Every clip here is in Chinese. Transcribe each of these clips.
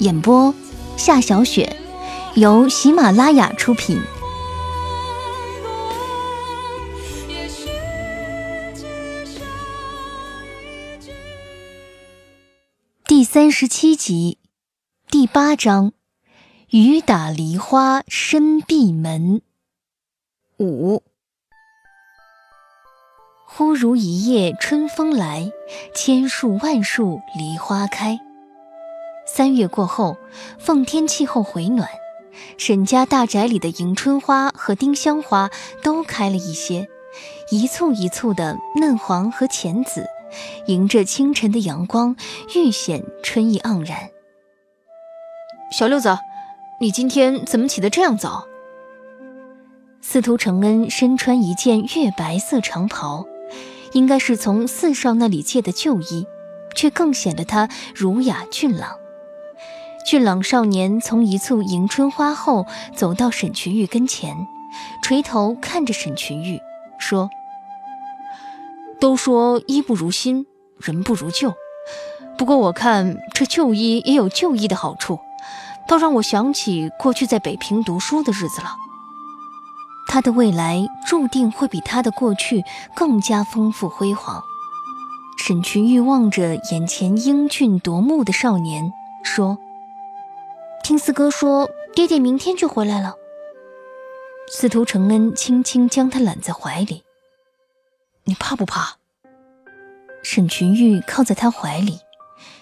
演播：夏小雪，由喜马拉雅出品。第三十七集，第八章：雨打梨花深闭门。五，忽如一夜春风来，千树万树梨花开。三月过后，奉天气候回暖，沈家大宅里的迎春花和丁香花都开了一些，一簇一簇的嫩黄和浅紫，迎着清晨的阳光，愈显春意盎然。小六子，你今天怎么起得这样早？司徒承恩身穿一件月白色长袍，应该是从四少那里借的旧衣，却更显得他儒雅俊朗。俊朗少年从一簇迎春花后走到沈群玉跟前，垂头看着沈群玉，说：“都说衣不如新，人不如旧。不过我看这旧衣也有旧衣的好处，倒让我想起过去在北平读书的日子了。他的未来注定会比他的过去更加丰富辉煌。”沈群玉望着眼前英俊夺目的少年，说。听四哥说，爹爹明天就回来了。司徒承恩轻轻将他揽在怀里。你怕不怕？沈群玉靠在他怀里，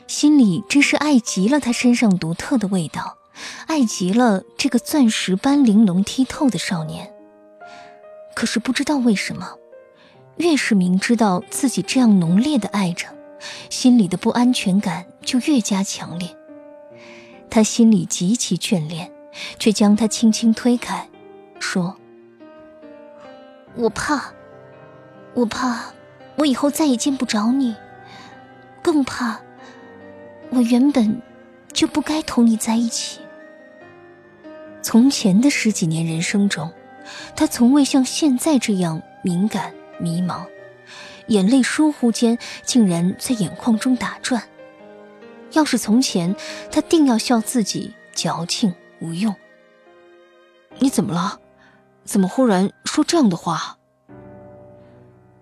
心里真是爱极了他身上独特的味道，爱极了这个钻石般玲珑剔透的少年。可是不知道为什么，越是明知道自己这样浓烈的爱着，心里的不安全感就越加强烈。他心里极其眷恋，却将他轻轻推开，说：“我怕，我怕，我以后再也见不着你，更怕，我原本就不该同你在一起。”从前的十几年人生中，他从未像现在这样敏感迷茫，眼泪疏忽间竟然在眼眶中打转。要是从前，他定要笑自己矫情无用。你怎么了？怎么忽然说这样的话？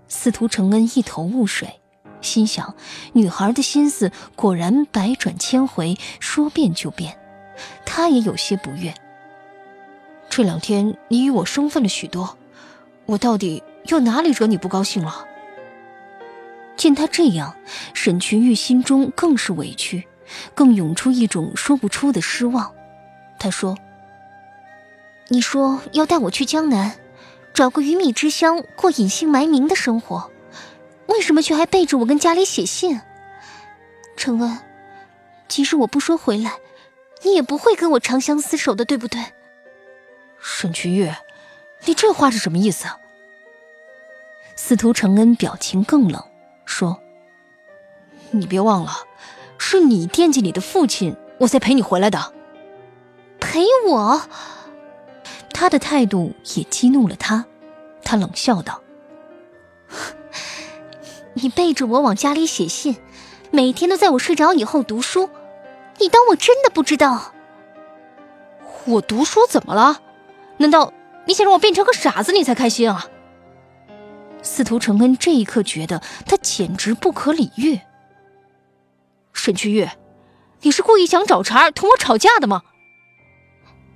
司徒承恩一头雾水，心想：女孩的心思果然百转千回，说变就变。他也有些不悦。这两天你与我生分了许多，我到底又哪里惹你不高兴了？见他这样，沈群玉心中更是委屈，更涌出一种说不出的失望。他说：“你说要带我去江南，找个鱼米之乡过隐姓埋名的生活，为什么却还背着我跟家里写信？承恩，即使我不说回来，你也不会跟我长相厮守的，对不对？”沈群玉，你这话是什么意思？司徒承恩表情更冷。说：“你别忘了，是你惦记你的父亲，我才陪你回来的。陪我。”他的态度也激怒了他，他冷笑道：“你背着我往家里写信，每天都在我睡着以后读书，你当我真的不知道？我读书怎么了？难道你想让我变成个傻子，你才开心啊？”司徒承恩这一刻觉得他简直不可理喻。沈曲玉，你是故意想找茬同我吵架的吗？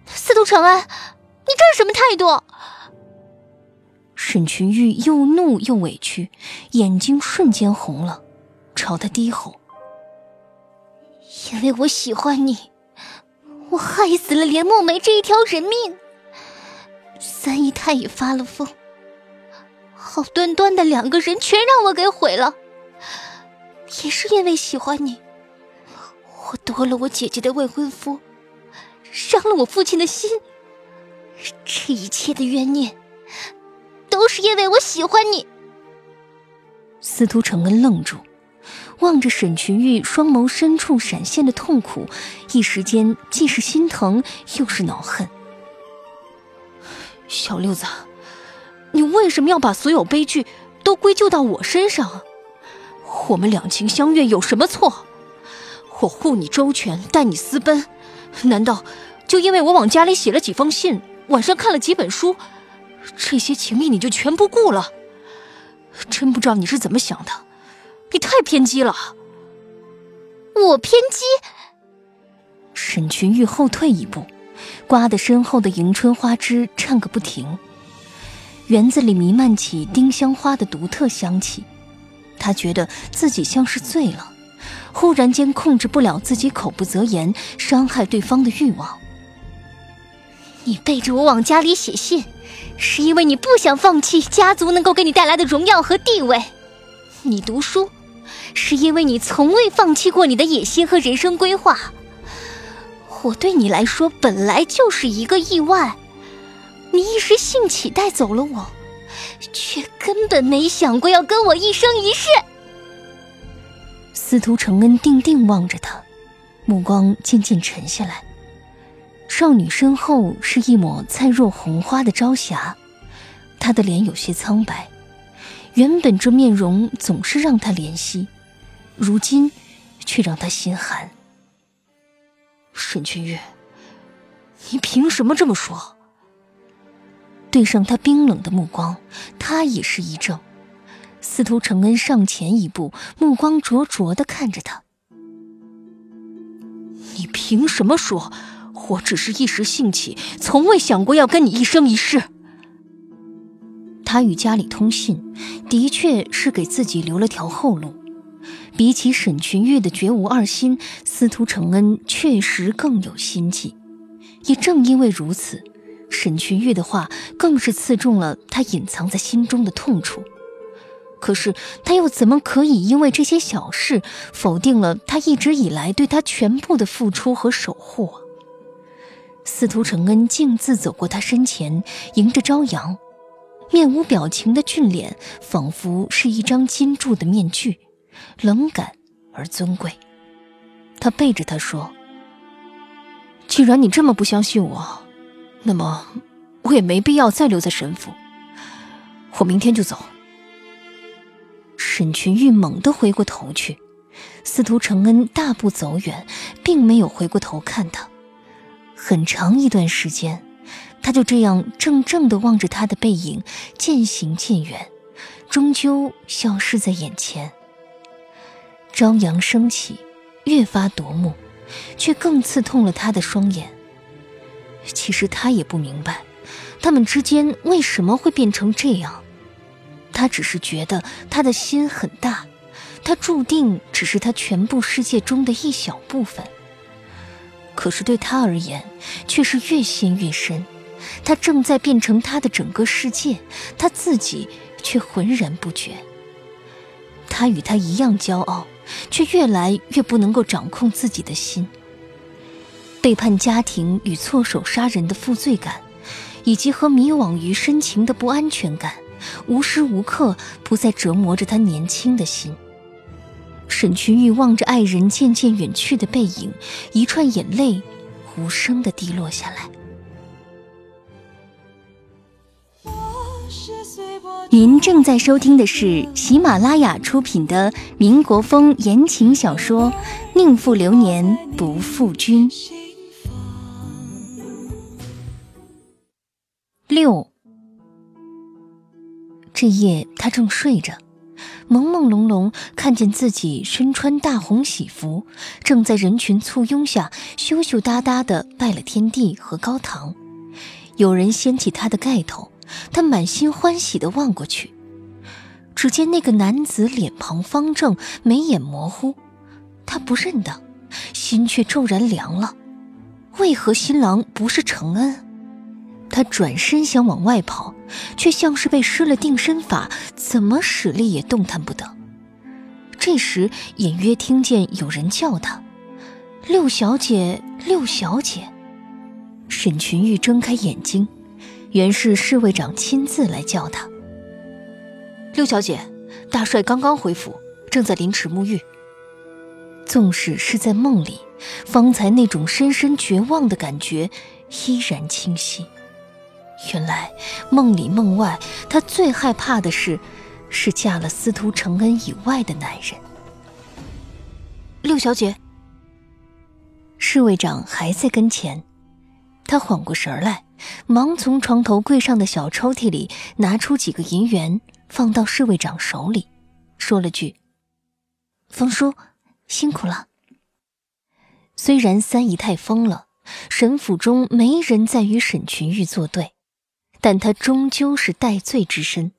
司徒承恩，你这是什么态度？沈群玉又怒又委屈，眼睛瞬间红了，朝他低吼：“因为我喜欢你，我害死了连梦梅这一条人命。三姨太也发了疯，好端端的两个人全让我给毁了。也是因为喜欢你，我夺了我姐姐的未婚夫，伤了我父亲的心。这一切的冤念。”都是因为我喜欢你。司徒承恩愣住，望着沈群玉双眸深处闪现的痛苦，一时间既是心疼又是恼恨。小六子，你为什么要把所有悲剧都归咎到我身上？我们两情相悦有什么错？我护你周全，带你私奔，难道就因为我往家里写了几封信，晚上看了几本书？这些情谊你就全不顾了？真不知道你是怎么想的，你太偏激了。我偏激？沈群玉后退一步，刮得身后的迎春花枝颤个不停。园子里弥漫起丁香花的独特香气，他觉得自己像是醉了，忽然间控制不了自己口不择言，伤害对方的欲望。你背着我往家里写信。是因为你不想放弃家族能够给你带来的荣耀和地位，你读书，是因为你从未放弃过你的野心和人生规划。我对你来说本来就是一个意外，你一时兴起带走了我，却根本没想过要跟我一生一世。司徒承恩定定望着他，目光渐渐沉下来。少女身后是一抹灿若红花的朝霞，她的脸有些苍白，原本这面容总是让他怜惜，如今却让他心寒。沈君玉，你凭什么这么说？对上他冰冷的目光，他也是一怔。司徒承恩上前一步，目光灼灼的看着他。你凭什么说？我只是一时兴起，从未想过要跟你一生一世。他与家里通信，的确是给自己留了条后路。比起沈群玉的绝无二心，司徒承恩确实更有心计。也正因为如此，沈群玉的话更是刺中了他隐藏在心中的痛处。可是他又怎么可以因为这些小事，否定了他一直以来对他全部的付出和守护？司徒承恩径自走过他身前，迎着朝阳，面无表情的俊脸仿佛是一张金铸的面具，冷感而尊贵。他背着他说：“既然你这么不相信我，那么我也没必要再留在沈府。我明天就走。”沈群玉猛地回过头去，司徒承恩大步走远，并没有回过头看他。很长一段时间，他就这样怔怔地望着他的背影渐行渐远，终究消失在眼前。朝阳升起，越发夺目，却更刺痛了他的双眼。其实他也不明白，他们之间为什么会变成这样。他只是觉得他的心很大，他注定只是他全部世界中的一小部分。可是对他而言，却是越陷越深。他正在变成他的整个世界，他自己却浑然不觉。他与他一样骄傲，却越来越不能够掌控自己的心。背叛家庭与错手杀人的负罪感，以及和迷惘于深情的不安全感，无时无刻不在折磨着他年轻的心。沈群玉望着爱人渐渐远去的背影，一串眼泪无声的滴落下来。您正在收听的是喜马拉雅出品的民国风言情小说《宁负流年不负君》六。这夜他正睡着。朦朦胧胧看见自己身穿大红喜服，正在人群簇拥下羞羞答答的拜了天地和高堂。有人掀起他的盖头，他满心欢喜的望过去，只见那个男子脸庞方正，眉眼模糊，他不认得，心却骤然凉了。为何新郎不是承恩？他转身想往外跑，却像是被施了定身法，怎么使力也动弹不得。这时隐约听见有人叫他：“六小姐，六小姐。”沈群玉睁开眼睛，原是侍卫长亲自来叫他。六小姐，大帅刚刚回府，正在凌迟沐浴。纵使是在梦里，方才那种深深绝望的感觉依然清晰。原来梦里梦外，她最害怕的是，是嫁了司徒承恩以外的男人。六小姐，侍卫长还在跟前。他缓过神来，忙从床头柜上的小抽屉里拿出几个银元，放到侍卫长手里，说了句：“冯叔，辛苦了。”虽然三姨太疯了，沈府中没人再与沈群玉作对，但他终究是戴罪之身。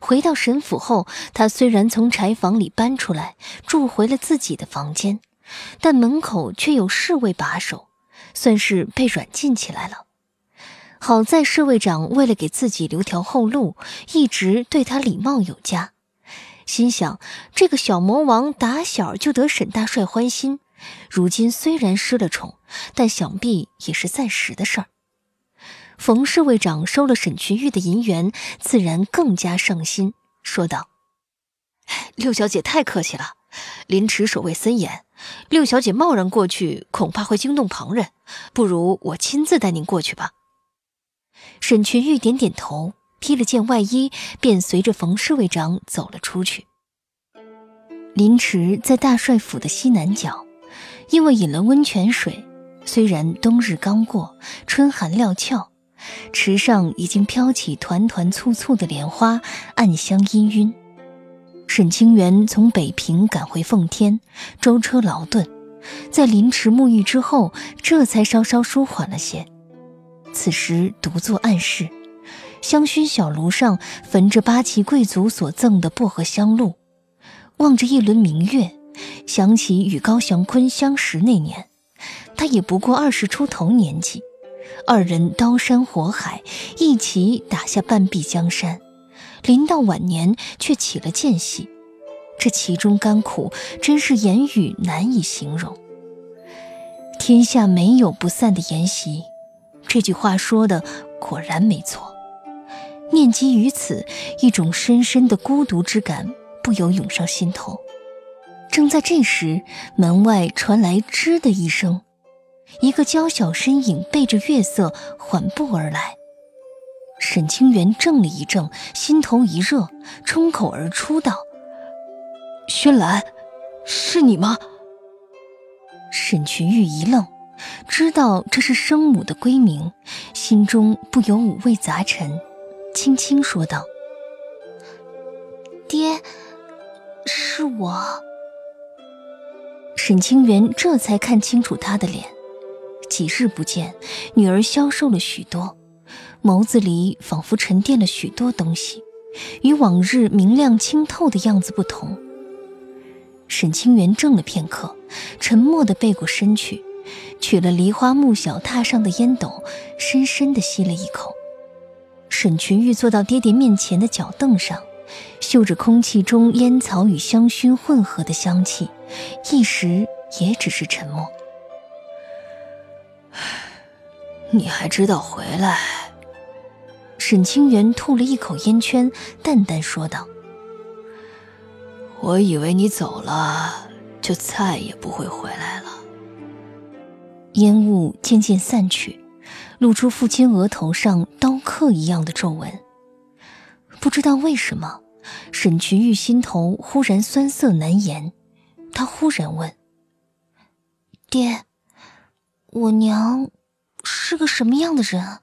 回到沈府后，他虽然从柴房里搬出来，住回了自己的房间，但门口却有侍卫把守。算是被软禁起来了。好在侍卫长为了给自己留条后路，一直对他礼貌有加。心想这个小魔王打小就得沈大帅欢心，如今虽然失了宠，但想必也是暂时的事儿。冯侍卫长收了沈群玉的银元，自然更加上心，说道：“六小姐太客气了，凌迟守卫森严。”六小姐贸然过去，恐怕会惊动旁人，不如我亲自带您过去吧。沈群玉点点头，披了件外衣，便随着冯侍卫长走了出去。林池在大帅府的西南角，因为饮了温泉水，虽然冬日刚过，春寒料峭，池上已经飘起团团簇簇的莲花，暗香氤氲。沈清源从北平赶回奉天，舟车劳顿，在临池沐浴之后，这才稍稍舒缓了些。此时独坐暗室，香薰小炉上焚着八旗贵族所赠的薄荷香露，望着一轮明月，想起与高祥坤相识那年，他也不过二十出头年纪，二人刀山火海，一起打下半壁江山。临到晚年，却起了间隙，这其中甘苦，真是言语难以形容。天下没有不散的筵席，这句话说的果然没错。念及于此，一种深深的孤独之感不由涌上心头。正在这时，门外传来“吱”的一声，一个娇小身影背着月色缓步而来。沈清源怔了一怔，心头一热，冲口而出道：“轩兰，是你吗？”沈群玉一愣，知道这是生母的闺名，心中不由五味杂陈，轻轻说道：“爹，是我。”沈清源这才看清楚他的脸，几日不见，女儿消瘦了许多。眸子里仿佛沉淀了许多东西，与往日明亮清透的样子不同。沈清源怔了片刻，沉默地背过身去，取了梨花木小榻上的烟斗，深深地吸了一口。沈群玉坐到爹爹面前的脚凳上，嗅着空气中烟草与香薰混合的香气，一时也只是沉默。你还知道回来？沈清源吐了一口烟圈，淡淡说道：“我以为你走了，就再也不会回来了。”烟雾渐渐散去，露出父亲额头上刀刻一样的皱纹。不知道为什么，沈群玉心头忽然酸涩难言。他忽然问：“爹，我娘是个什么样的人？”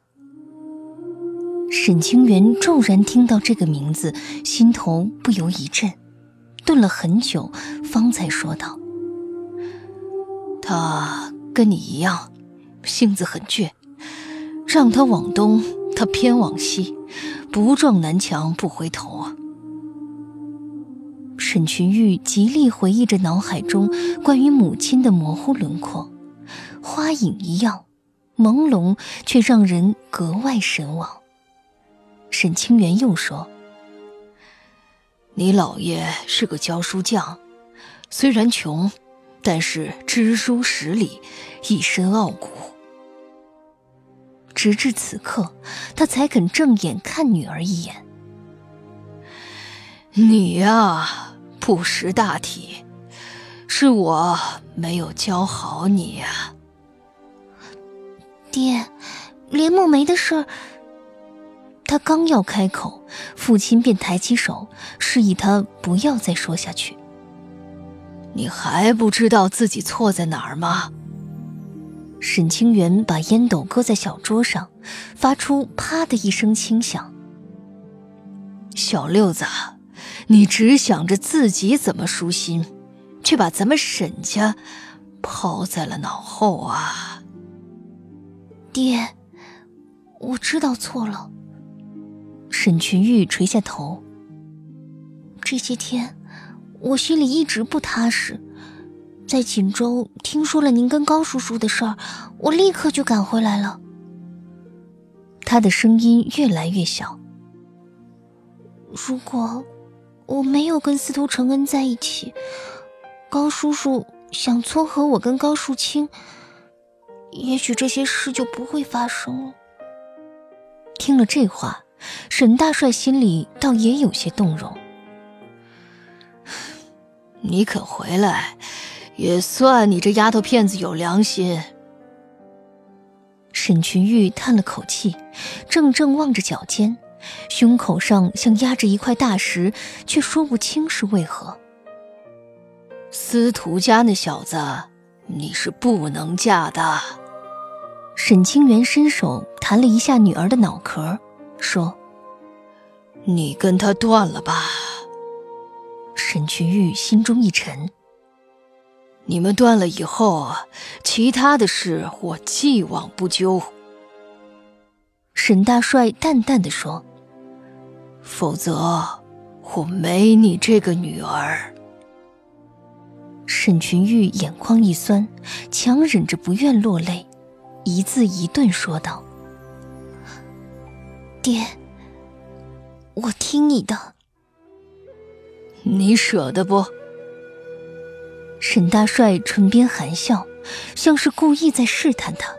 沈清源骤然听到这个名字，心头不由一震。顿了很久，方才说道：“他跟你一样，性子很倔，让他往东，他偏往西，不撞南墙不回头啊。”沈群玉极力回忆着脑海中关于母亲的模糊轮廓，花影一样朦胧，却让人格外神往。沈清源又说：“你姥爷是个教书匠，虽然穷，但是知书识礼，一身傲骨。”直至此刻，他才肯正眼看女儿一眼。你呀。不识大体，是我没有教好你呀，爹。连木梅的事儿，他刚要开口，父亲便抬起手示意他不要再说下去。你还不知道自己错在哪儿吗？沈清源把烟斗搁在小桌上，发出啪的一声轻响。小六子。你只想着自己怎么舒心，却把咱们沈家抛在了脑后啊！爹，我知道错了。沈群玉垂下头。这些天，我心里一直不踏实。在锦州听说了您跟高叔叔的事儿，我立刻就赶回来了。他的声音越来越小。如果……我没有跟司徒承恩在一起，高叔叔想撮合我跟高树清，也许这些事就不会发生了。听了这话，沈大帅心里倒也有些动容。你肯回来，也算你这丫头片子有良心。沈群玉叹了口气，怔怔望着脚尖。胸口上像压着一块大石，却说不清是为何。司徒家那小子，你是不能嫁的。沈清源伸手弹了一下女儿的脑壳，说：“你跟他断了吧。”沈群玉心中一沉。你们断了以后，其他的事我既往不咎。沈大帅淡淡的说。否则，我没你这个女儿。沈群玉眼眶一酸，强忍着不愿落泪，一字一顿说道：“爹，我听你的。你舍得不？”沈大帅唇边含笑，像是故意在试探他。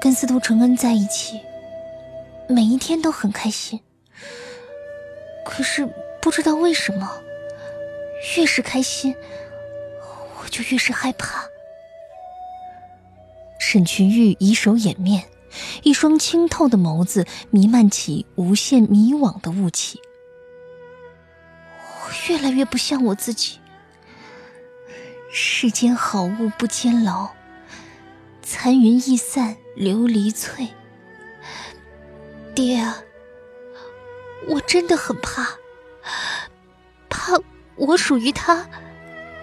跟司徒承恩在一起。每一天都很开心，可是不知道为什么，越是开心，我就越是害怕。沈群玉以手掩面，一双清透的眸子弥漫起无限迷惘的雾气。我越来越不像我自己。世间好物不坚牢，残云易散琉璃脆。爹啊，我真的很怕，怕我属于他，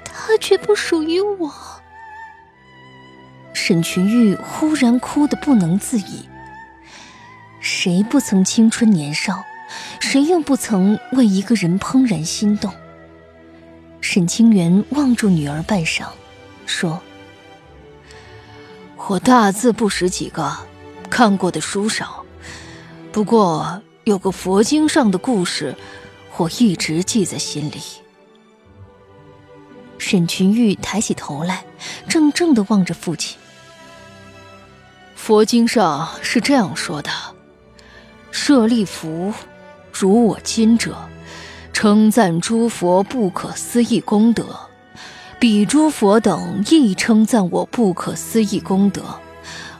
他却不属于我。沈群玉忽然哭得不能自已。谁不曾青春年少？谁又不曾为一个人怦然心动？沈清源望住女儿半晌，说：“我大字不识几个，看过的书少。”不过有个佛经上的故事，我一直记在心里。沈群玉抬起头来，怔怔的望着父亲。佛经上是这样说的：舍利弗，如我今者，称赞诸佛不可思议功德，彼诸佛等亦称赞我不可思议功德，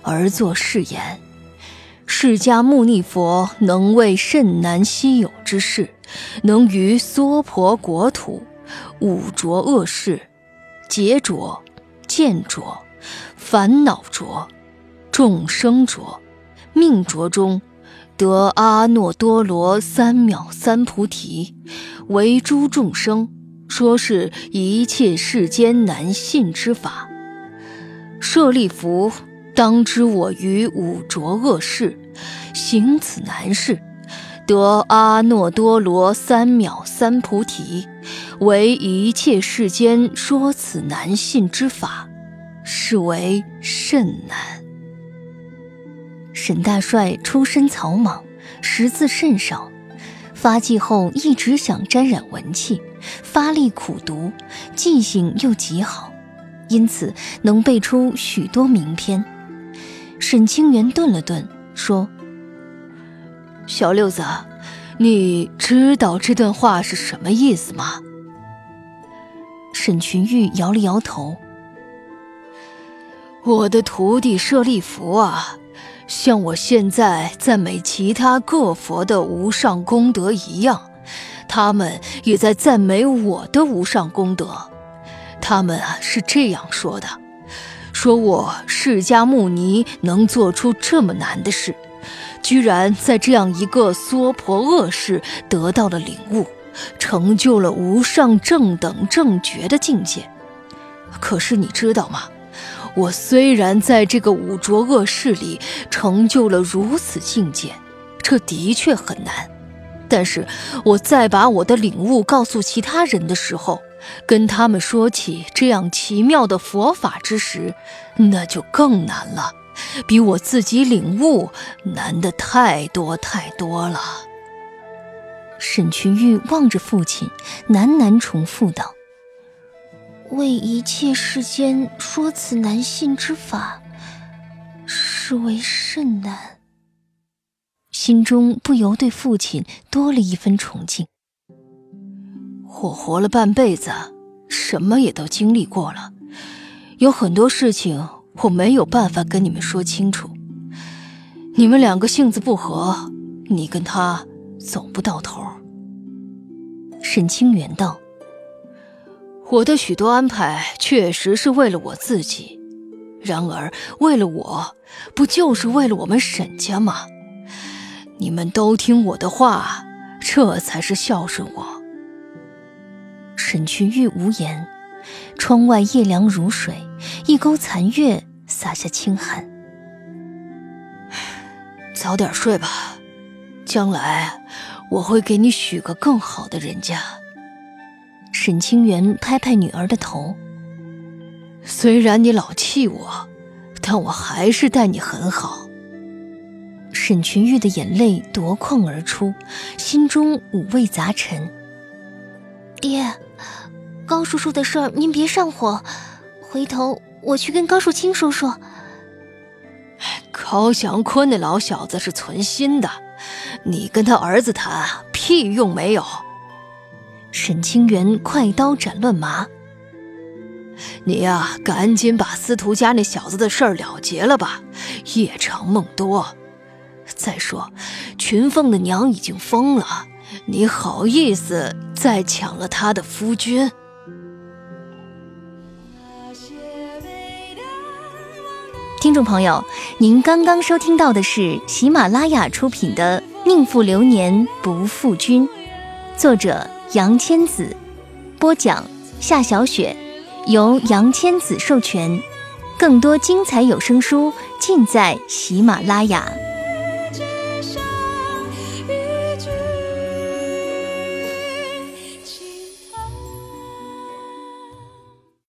而作誓言。释迦牟尼佛能为甚难稀有之事，能于娑婆国土五浊恶世、劫浊、见浊、烦恼浊、众生浊、命浊中，得阿耨多罗三藐三菩提，为诸众生说是一切世间难信之法。舍利弗，当知我于五浊恶世行此难事，得阿耨多罗三藐三菩提，为一切世间说此难信之法，是为甚难。沈大帅出身草莽，识字甚少，发迹后一直想沾染文气，发力苦读，记性又极好，因此能背出许多名篇。沈清源顿了顿，说：“小六子，你知道这段话是什么意思吗？”沈群玉摇了摇头：“我的徒弟舍利弗啊。”像我现在赞美其他各佛的无上功德一样，他们也在赞美我的无上功德。他们啊是这样说的：说我释迦牟尼能做出这么难的事，居然在这样一个娑婆恶世得到了领悟，成就了无上正等正觉的境界。可是你知道吗？我虽然在这个五浊恶世里成就了如此境界，这的确很难。但是我再把我的领悟告诉其他人的时候，跟他们说起这样奇妙的佛法之时，那就更难了，比我自己领悟难的太多太多了。沈群玉望着父亲，喃喃重复道。为一切世间说此难信之法，是为甚难。心中不由对父亲多了一分崇敬。我活了半辈子，什么也都经历过了，有很多事情我没有办法跟你们说清楚。你们两个性子不合，你跟他走不到头。沈清源道。我的许多安排确实是为了我自己，然而为了我，不就是为了我们沈家吗？你们都听我的话，这才是孝顺我。沈群玉无言，窗外夜凉如水，一钩残月洒下清寒。早点睡吧，将来我会给你许个更好的人家。沈清源拍拍女儿的头。虽然你老气我，但我还是待你很好。沈群玉的眼泪夺眶而出，心中五味杂陈。爹，高叔叔的事儿您别上火，回头我去跟高树清说说。高祥坤那老小子是存心的，你跟他儿子谈，屁用没有。沈清源快刀斩乱麻，你呀，赶紧把司徒家那小子的事儿了结了吧，夜长梦多。再说，群凤的娘已经疯了，你好意思再抢了他的夫君？听众朋友，您刚刚收听到的是喜马拉雅出品的《宁负流年不负君》，作者。杨千子播讲，夏小雪由杨千子授权，更多精彩有声书尽在喜马拉雅。